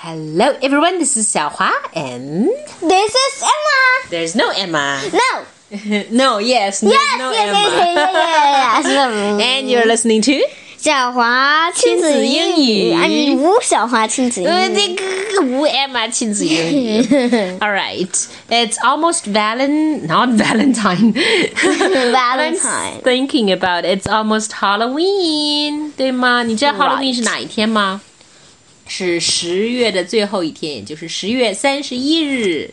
Hello, everyone. This is Xiaohua, and This is Emma. there's no Emma. No. no, yes, there's Yes, no yes, Emma. yes, yes, yes, yes. and you're listening to 小华亲子英语，啊，你无小华亲子呃英语。这个无 Emma 亲子英语。All right, it's almost Valen, not Valentine. Valentine. I'm thinking about it's almost Halloween，对吗？你知道 Halloween 是哪一天吗？ 是十月的最后一天，也就是十月三十一日，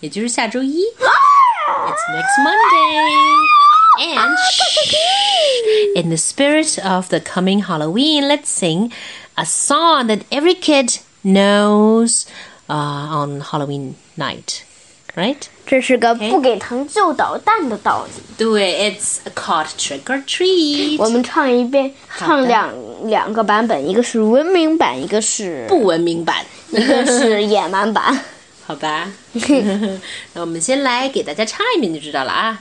也就是下周一。It's next Monday. And shh, in the spirit of the coming Halloween, let's sing a song that every kid knows uh, on Halloween night. Right? 这是个不给糖就捣蛋的道理。对，It's called Trick or Treat. 我们唱一遍，好的唱两 两个版本，一个是文明版，一个是不文明版，一个是野蛮版。好吧？那我们先来给大家唱一遍就知道了啊。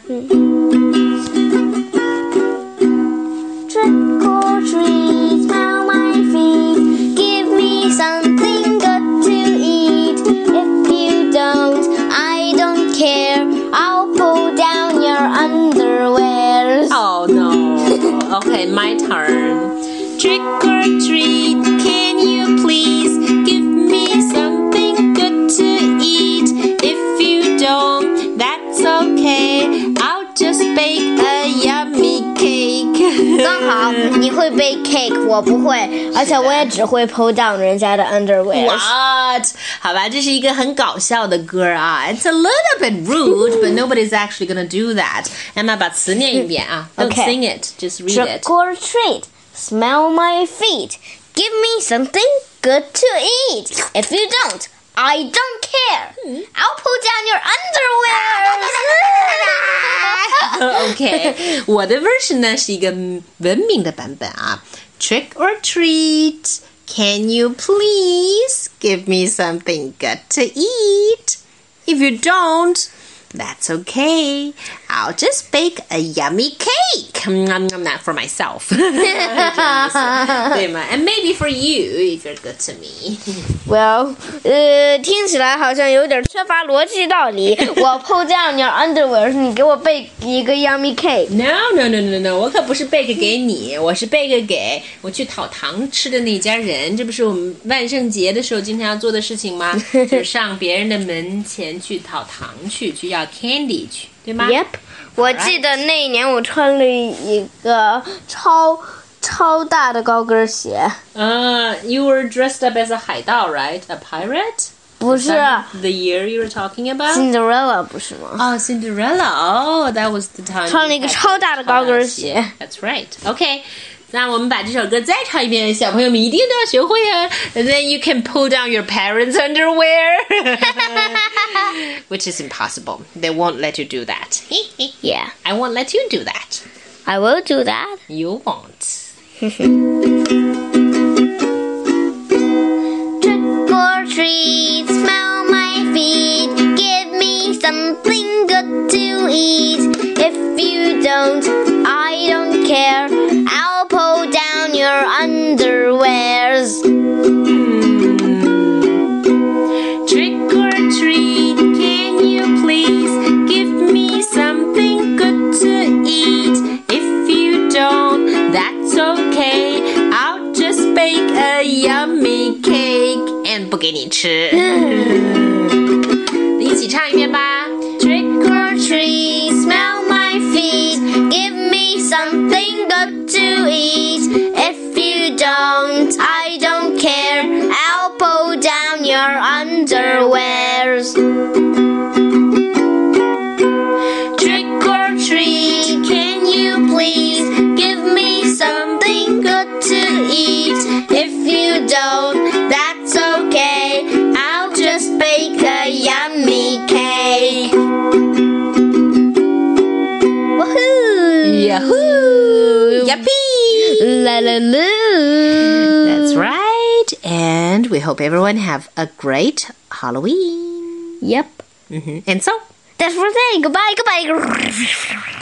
Trick or treat, smell my feet. Give me something good to eat. If you don't, I don't care. I'll pull down your underwear. Oh no. Okay, my turn. Trick or treat, can you please give me something good to eat? If you don't, that's okay. I'll just bake a yummy cake. 刚好你会 bake cake，我不会，而且我也只会 pull down 人家的 underwear。 What？好吧，这是一个很搞笑的歌啊。It's a little bit rude, but nobody's actually gonna do that. Emma 把词念一遍啊。Don't Okay. sing it, just read Trick it. or treat, smell my feet. Give me something good to eat. If you don't, I don't care. I'll pull down your underwear. OK，我的 version 呢是一个文明的版本啊。Trick or treat, can you please give me something good to eat? If you don't, that's okay. I'll just bake a yummy cake. Nom, nom, Not for myself. 对吗？And maybe for you if you're good to me. well，呃，听起来好像有点缺乏逻辑道理。我 pull down your underwear，你给我备一个 yummy cake。 No no no no no，我可不是 bake 给你，我是 bake 给我去讨糖吃的那家人。这不是我们万圣节的时候经常要做的事情吗？就是上别人的门前去讨糖去，去要 candy 去， 对吗 Yep，我记得那一年我穿了一个超超大的高跟鞋，呃、y o u were dressed up as a 海盗，right？A pirate？不是 The year you were talking about？ Cinderella 不是吗？哦、c i n d e r e l l a Oh, that was the time. 穿了一个超大的高跟鞋。 That's right. OK， 那我们把这首歌再唱一遍，小朋友们一定都要学会啊。And then you can pull down your parents' underwear, which is impossible. They won't let you do that. Yeah, I won't let you do that. I will do that. You won't. Trick or treat, smell my feet. Give me something good to eat. If you don't, I don't care. 给你吃。一起唱一遍吧。 Trick or treat, smell my feet. Give me something good to eat. If you don't, I don't care. I'll pull down your underwears. La la la! That's right. And we hope everyone have a great Halloween. Yep. hmm And so, That's for today. goodbye, goodbye.